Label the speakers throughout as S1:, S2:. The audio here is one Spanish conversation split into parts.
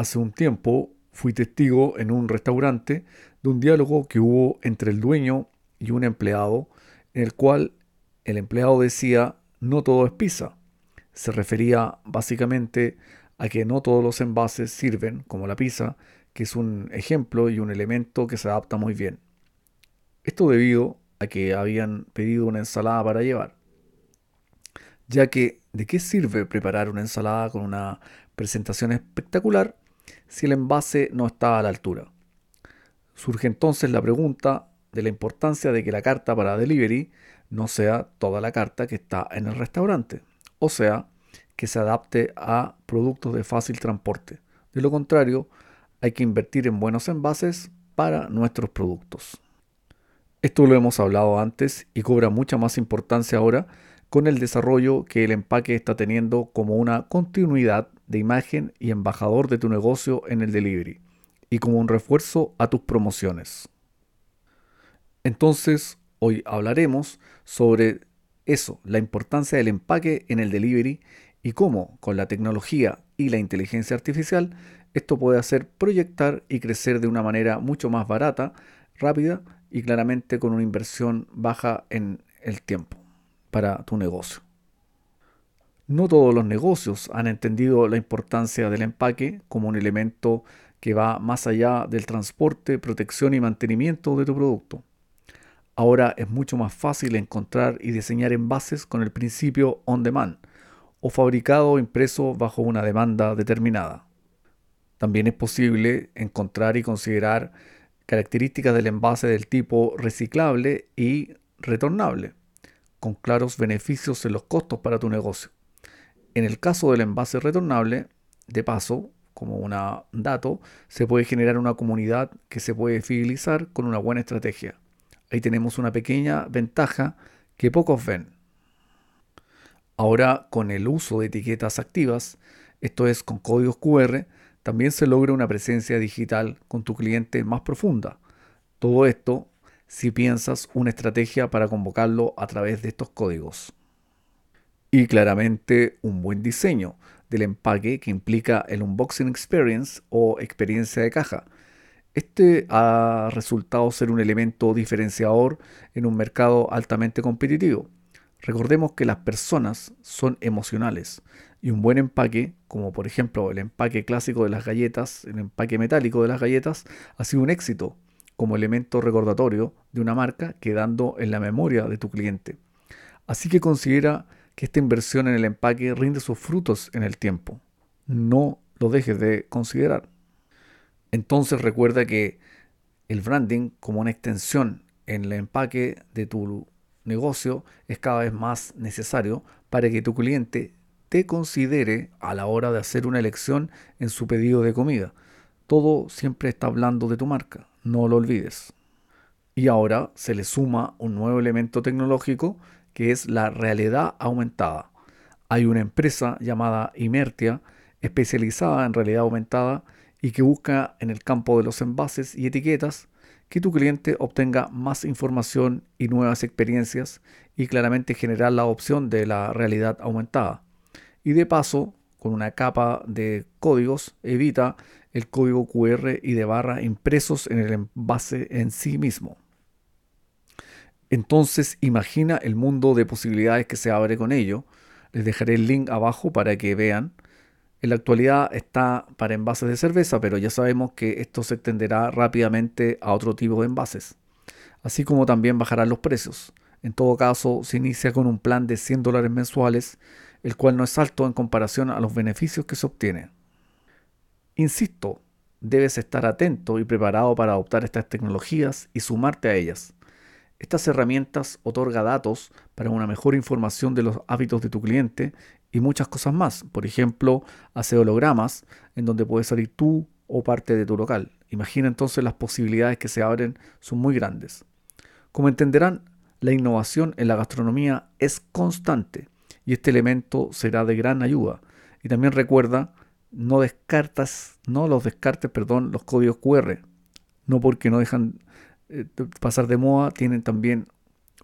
S1: Hace un tiempo fui testigo en un restaurante de un diálogo que hubo entre el dueño y un empleado, en el cual el empleado decía no todo es pizza. Se refería básicamente a que no todos los envases sirven, como la pizza, que es un ejemplo y un elemento que se adapta muy bien. Esto debido a que habían pedido una ensalada para llevar. Ya que, ¿de qué sirve preparar una ensalada con una presentación espectacular si el envase no está a la altura? Surge entonces la pregunta de la importancia de que la carta para delivery no sea toda la carta que está en el restaurante, o sea, que se adapte a productos de fácil transporte. De lo contrario, hay que invertir en buenos envases para nuestros productos. Esto lo hemos hablado antes y cobra mucha más importancia ahora con el desarrollo que el empaque está teniendo como una continuidad de imagen y embajador de tu negocio en el delivery y como un refuerzo a tus promociones. Entonces, hoy hablaremos sobre eso, la importancia del empaque en el delivery y cómo con la tecnología y la inteligencia artificial esto puede hacer proyectar y crecer de una manera mucho más barata, rápida y claramente con una inversión baja en el tiempo para tu negocio. No todos los negocios han entendido la importancia del empaque como un elemento que va más allá del transporte, protección y mantenimiento de tu producto. Ahora es mucho más fácil encontrar y diseñar envases con el principio on demand o fabricado o impreso bajo una demanda determinada. También es posible encontrar y considerar características del envase del tipo reciclable y retornable, con claros beneficios en los costos para tu negocio. En el caso del envase retornable, de paso, como un dato, se puede generar una comunidad que se puede fidelizar con una buena estrategia. Ahí tenemos una pequeña ventaja que pocos ven. Ahora, con el uso de etiquetas activas, esto es con códigos QR, también se logra una presencia digital con tu cliente más profunda. Todo esto si piensas una estrategia para convocarlo a través de estos códigos. Y claramente un buen diseño del empaque que implica el unboxing experience o experiencia de caja. Este ha resultado ser un elemento diferenciador en un mercado altamente competitivo. Recordemos que las personas son emocionales y un buen empaque, como por ejemplo el empaque clásico de las galletas, el empaque metálico de las galletas, ha sido un éxito como elemento recordatorio de una marca quedando en la memoria de tu cliente. Así que considera que esta inversión en el empaque rinde sus frutos en el tiempo. No lo dejes de considerar. Entonces recuerda que el branding como una extensión en el empaque de tu negocio es cada vez más necesario para que tu cliente te considere a la hora de hacer una elección en su pedido de comida. Todo siempre está hablando de tu marca, no lo olvides. Y ahora se le suma un nuevo elemento tecnológico que es la realidad aumentada. Hay una empresa llamada Imertia especializada en realidad aumentada y que busca en el campo de los envases y etiquetas que tu cliente obtenga más información y nuevas experiencias y claramente generar la opción de la realidad aumentada. Y de paso, con una capa de códigos, evita el código QR y de barra impresos en el envase en sí mismo. Entonces imagina el mundo de posibilidades que se abre con ello. Les dejaré el link abajo para que vean en la actualidad está para envases de cerveza, pero ya sabemos que esto se extenderá rápidamente a otro tipo de envases, así como también bajarán los precios. En todo caso, se inicia con un plan de 100 dólares mensuales, el cual no es alto en comparación a los beneficios que se obtiene. Insisto, debes estar atento y preparado para adoptar estas tecnologías y sumarte a ellas. Estas herramientas otorgan datos para una mejor información de los hábitos de tu cliente y muchas cosas más. Por ejemplo, hace hologramas en donde puedes salir tú o parte de tu local. Imagina entonces las posibilidades que se abren son muy grandes. Como entenderán, la innovación en la gastronomía es constante y este elemento será de gran ayuda. Y también recuerda, no descartas, no los descartes, perdón, los códigos QR. No porque no dejan eh, pasar de moda, tienen también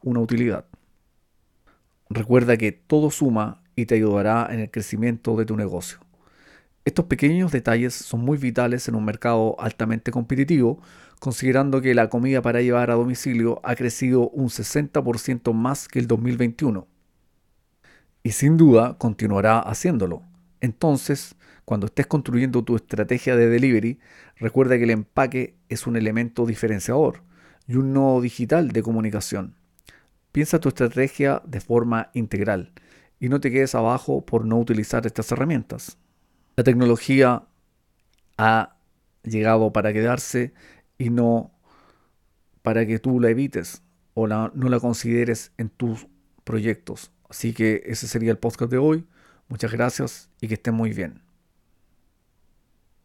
S1: una utilidad. Recuerda que todo suma y te ayudará en el crecimiento de tu negocio. Estos pequeños detalles son muy vitales en un mercado altamente competitivo, considerando que la comida para llevar a domicilio ha crecido un 60% más que el 2021. Y sin duda continuará haciéndolo. Entonces, cuando estés construyendo tu estrategia de delivery, recuerda que el empaque es un elemento diferenciador y un nodo digital de comunicación. Piensa tu estrategia de forma integral y no te quedes abajo por no utilizar estas herramientas. La tecnología ha llegado para quedarse y no para que tú la evites o no la consideres en tus proyectos. Así que ese sería el podcast de hoy. Muchas gracias y que estén muy bien.